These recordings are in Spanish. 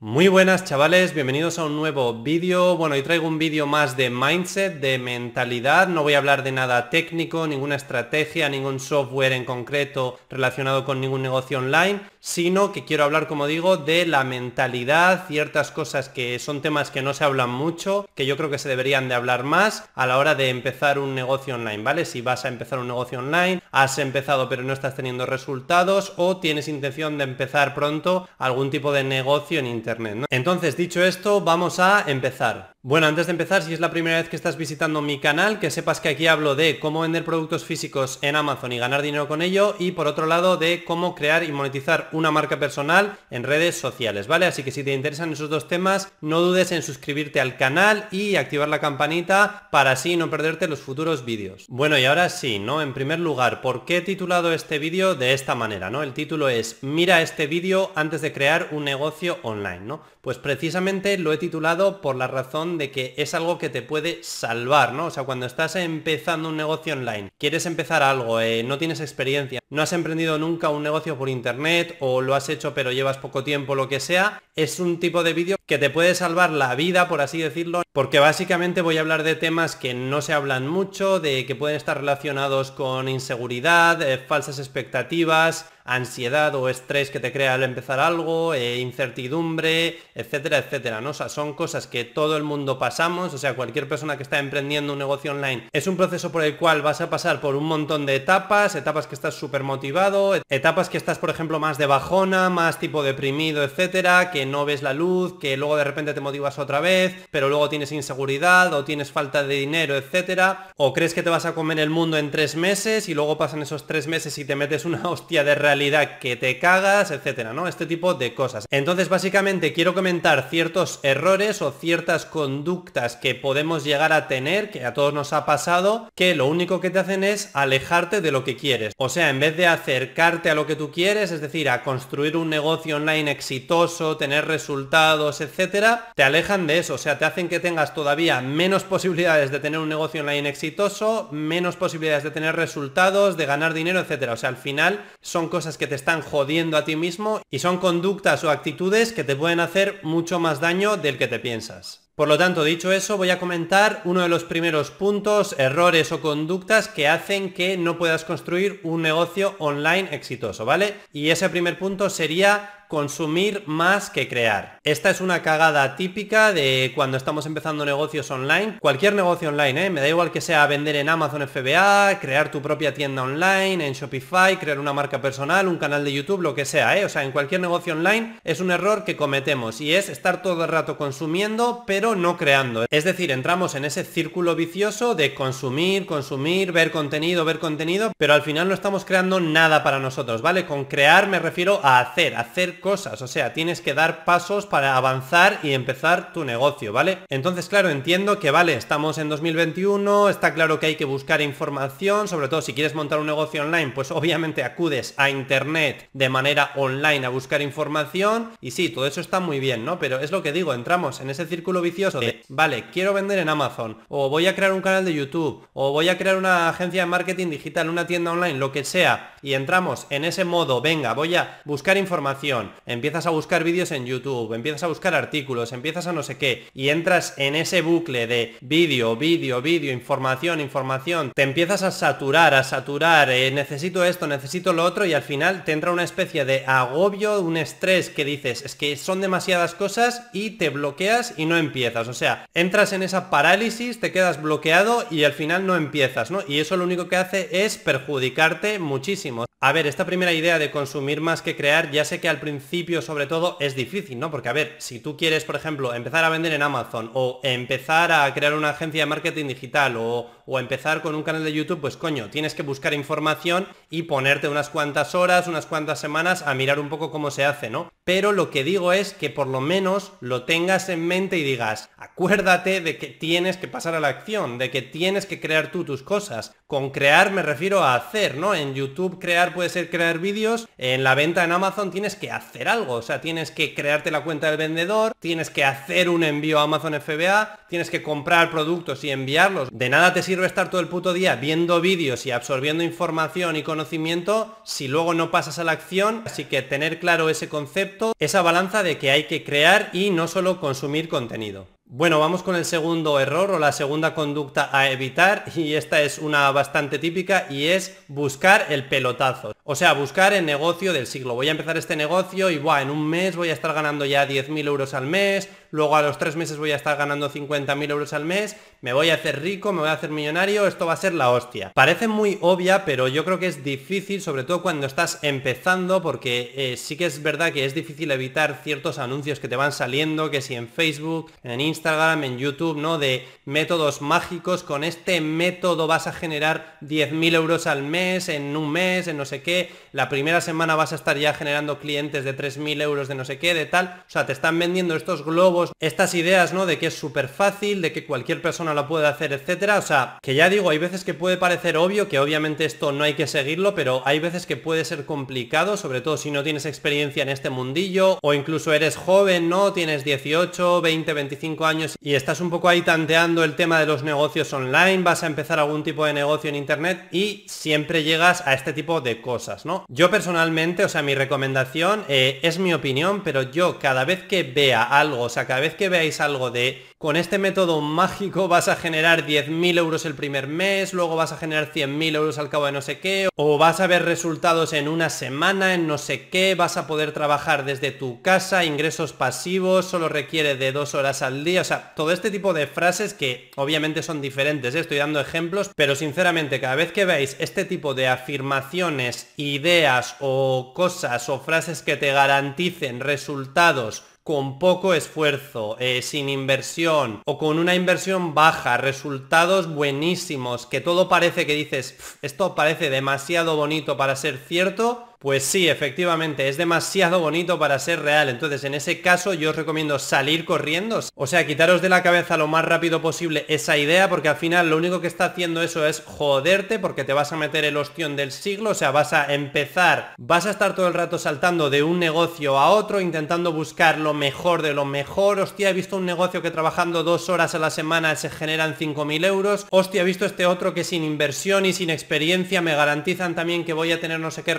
Muy buenas chavales, bienvenidos a un nuevo vídeo. Bueno, hoy traigo un vídeo más de mindset, de mentalidad. No voy a hablar de nada técnico, ninguna estrategia, ningún software en concreto relacionado con ningún negocio online, sino que quiero hablar, como digo, de la mentalidad, ciertas cosas que son temas que no se hablan mucho, que yo creo que se deberían de hablar más a la hora de empezar un negocio online, ¿vale? Si vas a empezar un negocio online, has empezado pero no estás teniendo resultados o tienes intención de empezar pronto algún tipo de negocio en internet entonces, dicho esto, vamos a empezar. Bueno, antes de empezar, si es la primera vez que estás visitando mi canal, que sepas que aquí hablo de cómo vender productos físicos en Amazon y ganar dinero con ello, y por otro lado de cómo crear y monetizar una marca personal en redes sociales, ¿vale? Así que si te interesan esos dos temas, no dudes en suscribirte al canal y activar la campanita para así no perderte los futuros vídeos. Bueno, y ahora sí, ¿no? En primer lugar, ¿por qué he titulado este vídeo de esta manera, ¿no? El título es Mira este vídeo antes de crear un negocio online. ¿no? Pues precisamente lo he titulado por la razón de que es algo que te puede salvar, ¿no? O sea, cuando estás empezando un negocio online, quieres empezar algo, eh, no tienes experiencia, no has emprendido nunca un negocio por internet o lo has hecho pero llevas poco tiempo, lo que sea, es un tipo de vídeo que te puede salvar la vida, por así decirlo, porque básicamente voy a hablar de temas que no se hablan mucho, de que pueden estar relacionados con inseguridad, eh, falsas expectativas, ansiedad o estrés que te crea al empezar algo, eh, incertidumbre, etcétera, etcétera, ¿no? O sea, son cosas que todo el mundo pasamos, o sea, cualquier persona que está emprendiendo un negocio online es un proceso por el cual vas a pasar por un montón de etapas, etapas que estás súper motivado, etapas que estás, por ejemplo, más de bajona, más tipo deprimido, etcétera, que no ves la luz, que luego de repente te motivas otra vez, pero luego tienes inseguridad o tienes falta de dinero, etcétera, o crees que te vas a comer el mundo en tres meses y luego pasan esos tres meses y te metes una hostia de realidad que te cagas, etcétera, ¿no? Este tipo de cosas. Entonces, básicamente quiero comentar ciertos errores o ciertas conductas que podemos llegar a tener, que a todos nos ha pasado, que lo único que te hacen es alejarte de lo que quieres. O sea, en vez de acercarte a lo que tú quieres, es decir, a construir un negocio online exitoso, tener resultados, etcétera, te alejan de eso. O sea, te hacen que tengas todavía menos posibilidades de tener un negocio online exitoso, menos posibilidades de tener resultados, de ganar dinero, etcétera. O sea, al final son cosas que te están jodiendo a ti mismo y son conductas o actitudes que te pueden hacer mucho más daño del que te piensas. Por lo tanto, dicho eso, voy a comentar uno de los primeros puntos, errores o conductas que hacen que no puedas construir un negocio online exitoso, ¿vale? Y ese primer punto sería consumir más que crear. Esta es una cagada típica de cuando estamos empezando negocios online. Cualquier negocio online, ¿eh? Me da igual que sea vender en Amazon FBA, crear tu propia tienda online, en Shopify, crear una marca personal, un canal de YouTube, lo que sea, ¿eh? O sea, en cualquier negocio online es un error que cometemos y es estar todo el rato consumiendo, pero no creando. Es decir, entramos en ese círculo vicioso de consumir, consumir, ver contenido, ver contenido, pero al final no estamos creando nada para nosotros, ¿vale? Con crear me refiero a hacer, hacer cosas, o sea, tienes que dar pasos para avanzar y empezar tu negocio, ¿vale? Entonces, claro, entiendo que, vale, estamos en 2021, está claro que hay que buscar información, sobre todo si quieres montar un negocio online, pues obviamente acudes a internet de manera online a buscar información y sí, todo eso está muy bien, ¿no? Pero es lo que digo, entramos en ese círculo vicioso de, vale, quiero vender en Amazon, o voy a crear un canal de YouTube, o voy a crear una agencia de marketing digital, una tienda online, lo que sea, y entramos en ese modo, venga, voy a buscar información, empiezas a buscar vídeos en YouTube, empiezas a buscar artículos, empiezas a no sé qué, y entras en ese bucle de vídeo, vídeo, vídeo, información, información, te empiezas a saturar, a saturar, eh, necesito esto, necesito lo otro, y al final te entra una especie de agobio, un estrés que dices, es que son demasiadas cosas y te bloqueas y no empiezas. O sea, entras en esa parálisis, te quedas bloqueado y al final no empiezas, ¿no? Y eso lo único que hace es perjudicarte muchísimo. A ver, esta primera idea de consumir más que crear, ya sé que al principio sobre todo es difícil, ¿no? Porque a ver, si tú quieres, por ejemplo, empezar a vender en Amazon o empezar a crear una agencia de marketing digital o, o empezar con un canal de YouTube, pues coño, tienes que buscar información y ponerte unas cuantas horas, unas cuantas semanas a mirar un poco cómo se hace, ¿no? Pero lo que digo es que por lo menos lo tengas en mente y digas, acuérdate de que tienes que pasar a la acción, de que tienes que crear tú tus cosas. Con crear me refiero a hacer, ¿no? En YouTube crear puede ser crear vídeos, en la venta en Amazon tienes que hacer algo. O sea, tienes que crearte la cuenta del vendedor, tienes que hacer un envío a Amazon FBA, tienes que comprar productos y enviarlos. De nada te sirve estar todo el puto día viendo vídeos y absorbiendo información y conocimiento si luego no pasas a la acción. Así que tener claro ese concepto, esa balanza de que hay que crear y no solo consumir contenido. Bueno, vamos con el segundo error o la segunda conducta a evitar y esta es una bastante típica y es buscar el pelotazo. O sea, buscar el negocio del siglo. Voy a empezar este negocio y buah, en un mes voy a estar ganando ya 10.000 euros al mes, luego a los tres meses voy a estar ganando 50.000 euros al mes, me voy a hacer rico, me voy a hacer millonario, esto va a ser la hostia. Parece muy obvia, pero yo creo que es difícil, sobre todo cuando estás empezando, porque eh, sí que es verdad que es difícil evitar ciertos anuncios que te van saliendo, que si en Facebook, en Instagram, Instagram, en YouTube, ¿no? De métodos mágicos. Con este método vas a generar 10.000 euros al mes, en un mes, en no sé qué. La primera semana vas a estar ya generando clientes de 3.000 euros de no sé qué, de tal. O sea, te están vendiendo estos globos, estas ideas, ¿no? De que es súper fácil, de que cualquier persona lo puede hacer, etcétera. O sea, que ya digo, hay veces que puede parecer obvio, que obviamente esto no hay que seguirlo, pero hay veces que puede ser complicado, sobre todo si no tienes experiencia en este mundillo, o incluso eres joven, ¿no? Tienes 18, 20, 25 años y estás un poco ahí tanteando el tema de los negocios online, vas a empezar algún tipo de negocio en internet y siempre llegas a este tipo de cosas, ¿no? Yo personalmente, o sea, mi recomendación eh, es mi opinión, pero yo cada vez que vea algo, o sea, cada vez que veáis algo de con este método mágico vas a generar 10.000 euros el primer mes, luego vas a generar 100.000 euros al cabo de no sé qué, o vas a ver resultados en una semana, en no sé qué, vas a poder trabajar desde tu casa, ingresos pasivos, solo requiere de dos horas al día, o sea, todo este tipo de frases que obviamente son diferentes, ¿eh? estoy dando ejemplos, pero sinceramente cada vez que veáis este tipo de afirmaciones, ideas o cosas o frases que te garanticen resultados con poco esfuerzo, eh, sin inversión o con una inversión baja, resultados buenísimos, que todo parece que dices, esto parece demasiado bonito para ser cierto, pues sí, efectivamente, es demasiado bonito para ser real. Entonces, en ese caso, yo os recomiendo salir corriendo. O sea, quitaros de la cabeza lo más rápido posible esa idea, porque al final lo único que está haciendo eso es joderte, porque te vas a meter el ostión del siglo. O sea, vas a empezar, vas a estar todo el rato saltando de un negocio a otro, intentando buscar lo mejor de lo mejor. Hostia, he visto un negocio que trabajando dos horas a la semana se generan 5.000 euros. Hostia, he visto este otro que sin inversión y sin experiencia me garantizan también que voy a tener no sé qué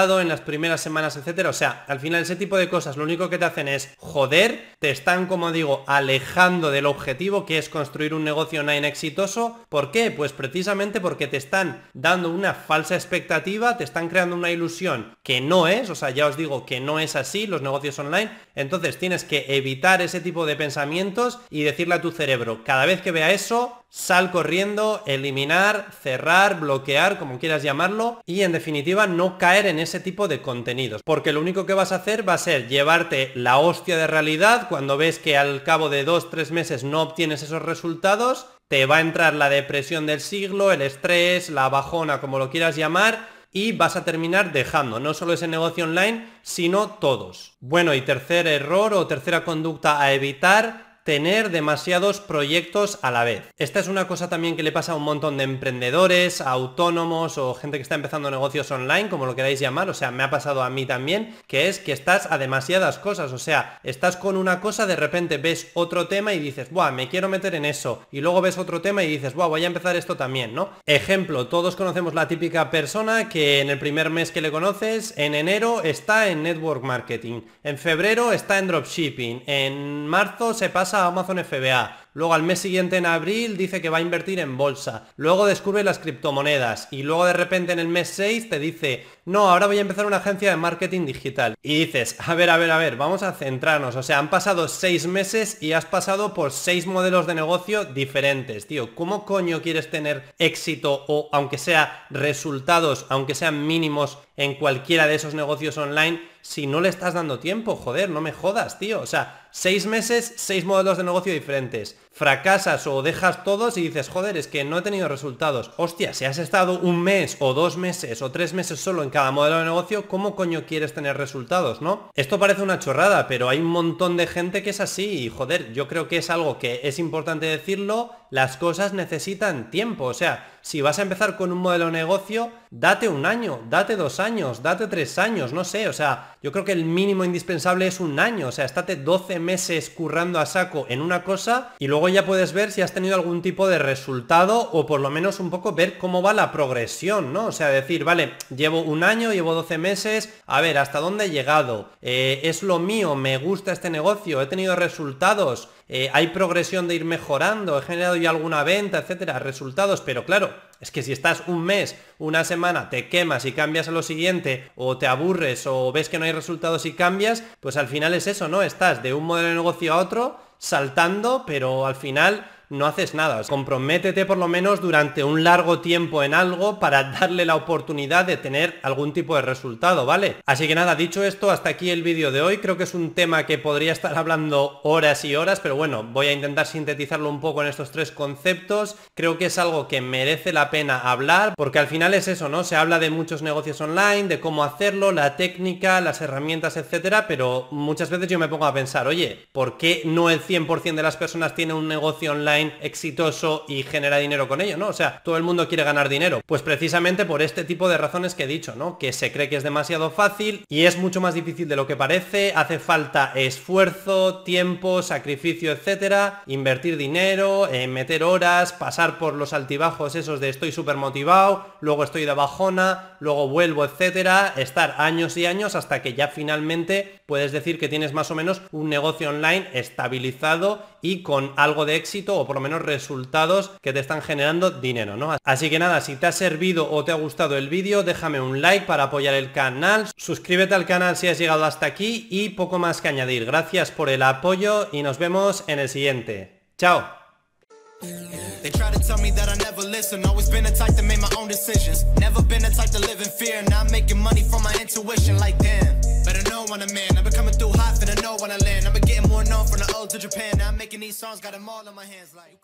en las primeras semanas, etcétera. O sea, al final ese tipo de cosas lo único que te hacen es joder, te están, como digo, alejando del objetivo que es construir un negocio online exitoso. ¿Por qué? Pues precisamente porque te están dando una falsa expectativa, te están creando una ilusión que no es, o sea, ya os digo que no es así los negocios online. Entonces tienes que evitar ese tipo de pensamientos y decirle a tu cerebro, cada vez que vea eso, Sal corriendo, eliminar, cerrar, bloquear, como quieras llamarlo, y en definitiva no caer en ese tipo de contenidos. Porque lo único que vas a hacer va a ser llevarte la hostia de realidad cuando ves que al cabo de dos, tres meses no obtienes esos resultados, te va a entrar la depresión del siglo, el estrés, la bajona, como lo quieras llamar, y vas a terminar dejando no solo ese negocio online, sino todos. Bueno, y tercer error o tercera conducta a evitar tener demasiados proyectos a la vez. Esta es una cosa también que le pasa a un montón de emprendedores, autónomos o gente que está empezando negocios online, como lo queráis llamar, o sea, me ha pasado a mí también, que es que estás a demasiadas cosas, o sea, estás con una cosa, de repente ves otro tema y dices, buah, me quiero meter en eso, y luego ves otro tema y dices, buah, voy a empezar esto también, ¿no? Ejemplo, todos conocemos la típica persona que en el primer mes que le conoces, en enero está en network marketing, en febrero está en dropshipping, en marzo se pasa Amazon FBA. Luego al mes siguiente en abril dice que va a invertir en bolsa. Luego descubre las criptomonedas. Y luego de repente en el mes 6 te dice, no, ahora voy a empezar una agencia de marketing digital. Y dices, a ver, a ver, a ver, vamos a centrarnos. O sea, han pasado seis meses y has pasado por seis modelos de negocio diferentes. Tío, ¿cómo coño quieres tener éxito o aunque sea resultados, aunque sean mínimos en cualquiera de esos negocios online si no le estás dando tiempo? Joder, no me jodas, tío. O sea, seis meses, seis modelos de negocio diferentes fracasas o dejas todos y dices, joder, es que no he tenido resultados. Hostia, si has estado un mes o dos meses o tres meses solo en cada modelo de negocio, ¿cómo coño quieres tener resultados, no? Esto parece una chorrada, pero hay un montón de gente que es así y joder, yo creo que es algo que es importante decirlo las cosas necesitan tiempo. O sea, si vas a empezar con un modelo de negocio, date un año, date dos años, date tres años, no sé. O sea, yo creo que el mínimo indispensable es un año. O sea, estate 12 meses currando a saco en una cosa y luego ya puedes ver si has tenido algún tipo de resultado o por lo menos un poco ver cómo va la progresión, ¿no? O sea, decir, vale, llevo un año, llevo 12 meses, a ver, ¿hasta dónde he llegado? Eh, ¿Es lo mío? ¿Me gusta este negocio? ¿He tenido resultados? Eh, hay progresión de ir mejorando, he generado ya alguna venta, etcétera, resultados, pero claro, es que si estás un mes, una semana, te quemas y cambias a lo siguiente, o te aburres, o ves que no hay resultados y cambias, pues al final es eso, ¿no? Estás de un modelo de negocio a otro, saltando, pero al final no haces nada. Comprométete por lo menos durante un largo tiempo en algo para darle la oportunidad de tener algún tipo de resultado, ¿vale? Así que nada, dicho esto, hasta aquí el vídeo de hoy. Creo que es un tema que podría estar hablando horas y horas, pero bueno, voy a intentar sintetizarlo un poco en estos tres conceptos. Creo que es algo que merece la pena hablar, porque al final es eso, ¿no? Se habla de muchos negocios online, de cómo hacerlo, la técnica, las herramientas, etcétera, pero muchas veces yo me pongo a pensar, oye, ¿por qué no el 100% de las personas tiene un negocio online exitoso y genera dinero con ello, ¿no? O sea, todo el mundo quiere ganar dinero. Pues precisamente por este tipo de razones que he dicho, ¿no? Que se cree que es demasiado fácil y es mucho más difícil de lo que parece, hace falta esfuerzo, tiempo, sacrificio, etcétera, invertir dinero, eh, meter horas, pasar por los altibajos esos de estoy súper motivado, luego estoy de bajona, luego vuelvo, etcétera, estar años y años hasta que ya finalmente puedes decir que tienes más o menos un negocio online estabilizado y con algo de éxito o por lo menos resultados que te están generando dinero, ¿no? Así que nada, si te ha servido o te ha gustado el vídeo, déjame un like para apoyar el canal, suscríbete al canal si has llegado hasta aquí y poco más que añadir. Gracias por el apoyo y nos vemos en el siguiente. ¡Chao! When I'm in. I've been coming through hot, finna know when I land. I've been getting more known from the old to Japan. Now I'm making these songs, got them all in my hands. Like.